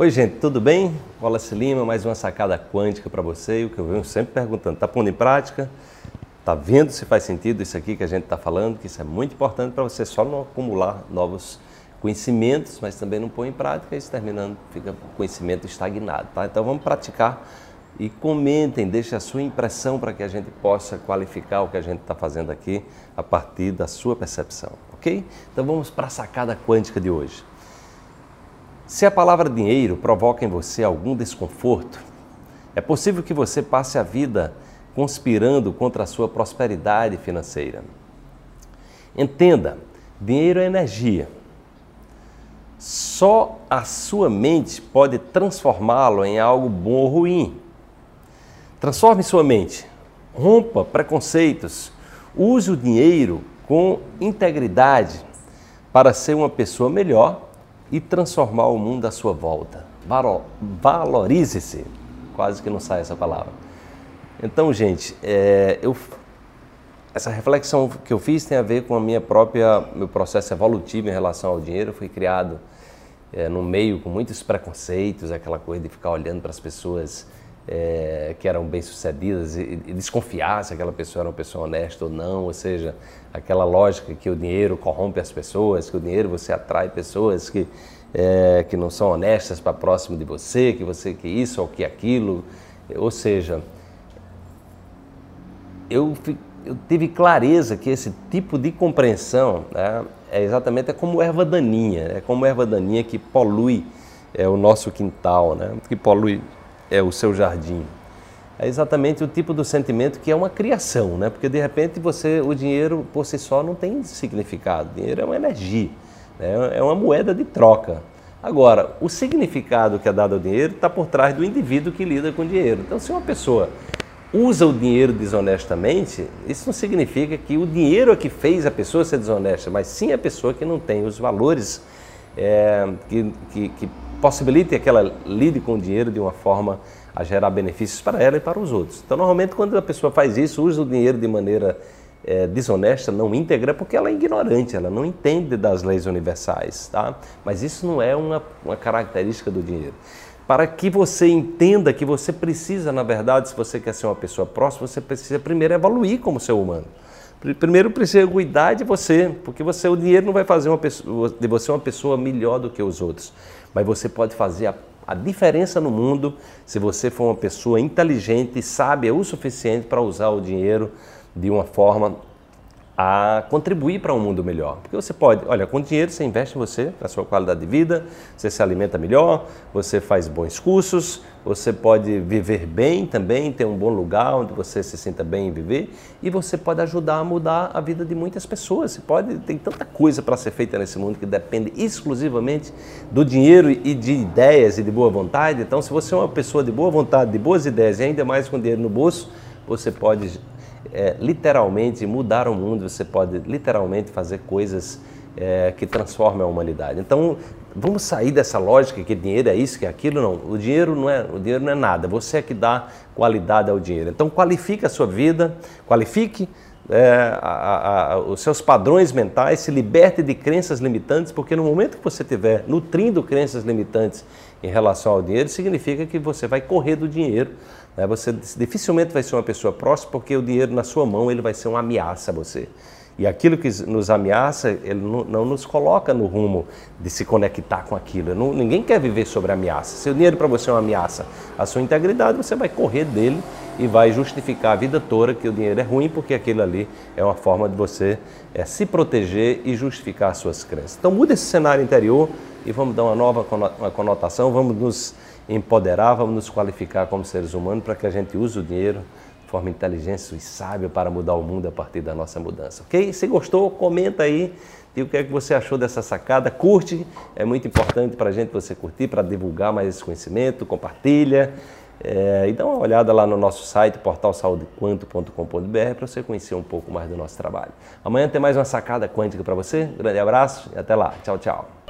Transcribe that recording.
Oi, gente, tudo bem? Wallace Lima, mais uma sacada quântica para você. O que eu venho sempre perguntando, está pondo em prática? Está vendo se faz sentido isso aqui que a gente está falando? Que isso é muito importante para você só não acumular novos conhecimentos, mas também não pôr em prática isso terminando fica conhecimento estagnado, tá? Então vamos praticar e comentem, deixem a sua impressão para que a gente possa qualificar o que a gente está fazendo aqui a partir da sua percepção, ok? Então vamos para a sacada quântica de hoje. Se a palavra dinheiro provoca em você algum desconforto, é possível que você passe a vida conspirando contra a sua prosperidade financeira. Entenda, dinheiro é energia. Só a sua mente pode transformá-lo em algo bom ou ruim. Transforme sua mente, rompa preconceitos, use o dinheiro com integridade para ser uma pessoa melhor e transformar o mundo à sua volta. Valorize-se. Quase que não sai essa palavra. Então, gente, é, eu, essa reflexão que eu fiz tem a ver com a minha própria meu processo evolutivo em relação ao dinheiro. Eu fui criado é, no meio com muitos preconceitos, aquela coisa de ficar olhando para as pessoas é, que eram bem-sucedidas e, e desconfiar se aquela pessoa era uma pessoa honesta ou não, ou seja, aquela lógica que o dinheiro corrompe as pessoas, que o dinheiro você atrai pessoas que, é, que não são honestas para próximo de você, que você que isso ou que aquilo, ou seja, eu, eu tive clareza que esse tipo de compreensão né, é exatamente é como erva daninha, é como erva daninha que polui é, o nosso quintal, né, que polui é o seu jardim. É exatamente o tipo do sentimento que é uma criação, né? Porque de repente você, o dinheiro por si só não tem significado. O dinheiro é uma energia, né? é uma moeda de troca. Agora, o significado que é dado ao dinheiro está por trás do indivíduo que lida com o dinheiro. Então, se uma pessoa usa o dinheiro desonestamente, isso não significa que o dinheiro é que fez a pessoa ser desonesta, mas sim a pessoa que não tem os valores é, que, que, que possibilite que ela lide com o dinheiro de uma forma a gerar benefícios para ela e para os outros. Então, normalmente, quando a pessoa faz isso, usa o dinheiro de maneira é, desonesta, não íntegra, porque ela é ignorante, ela não entende das leis universais, tá? Mas isso não é uma, uma característica do dinheiro. Para que você entenda que você precisa, na verdade, se você quer ser uma pessoa próxima, você precisa primeiro evoluir como ser humano. Primeiro precisa cuidar de você, porque você o dinheiro não vai fazer pessoa, de você uma pessoa melhor do que os outros, mas você pode fazer a, a diferença no mundo se você for uma pessoa inteligente e sábia o suficiente para usar o dinheiro de uma forma a contribuir para um mundo melhor. Porque você pode, olha, com dinheiro você investe em você, na sua qualidade de vida, você se alimenta melhor, você faz bons cursos, você pode viver bem também, ter um bom lugar onde você se sinta bem em viver e você pode ajudar a mudar a vida de muitas pessoas. Você pode, tem tanta coisa para ser feita nesse mundo que depende exclusivamente do dinheiro e de ideias e de boa vontade. Então, se você é uma pessoa de boa vontade, de boas ideias e ainda mais com dinheiro no bolso, você pode é, literalmente mudar o mundo, você pode literalmente fazer coisas é, que transformem a humanidade. Então, vamos sair dessa lógica que dinheiro é isso, que é aquilo, não. O dinheiro não é, o dinheiro não é nada, você é que dá qualidade ao dinheiro. Então, qualifique a sua vida, qualifique é, a, a, os seus padrões mentais, se liberte de crenças limitantes, porque no momento que você estiver nutrindo crenças limitantes em relação ao dinheiro, significa que você vai correr do dinheiro. Né? Você dificilmente vai ser uma pessoa próxima, porque o dinheiro na sua mão ele vai ser uma ameaça a você. E aquilo que nos ameaça, ele não, não nos coloca no rumo de se conectar com aquilo. Não, ninguém quer viver sobre ameaça. Se o dinheiro para você é uma ameaça à sua integridade, você vai correr dele e vai justificar a vida toda que o dinheiro é ruim, porque aquilo ali é uma forma de você é, se proteger e justificar as suas crenças. Então muda esse cenário interior e vamos dar uma nova conotação, vamos nos empoderar, vamos nos qualificar como seres humanos para que a gente use o dinheiro de forma inteligente e sábia para mudar o mundo a partir da nossa mudança. Ok? Se gostou, comenta aí e o que é que você achou dessa sacada. Curte, é muito importante para a gente você curtir, para divulgar mais esse conhecimento, compartilha. É, e dá uma olhada lá no nosso site, portalsaudequanto.com.br, para você conhecer um pouco mais do nosso trabalho. Amanhã tem mais uma sacada quântica para você. Grande abraço e até lá. Tchau, tchau.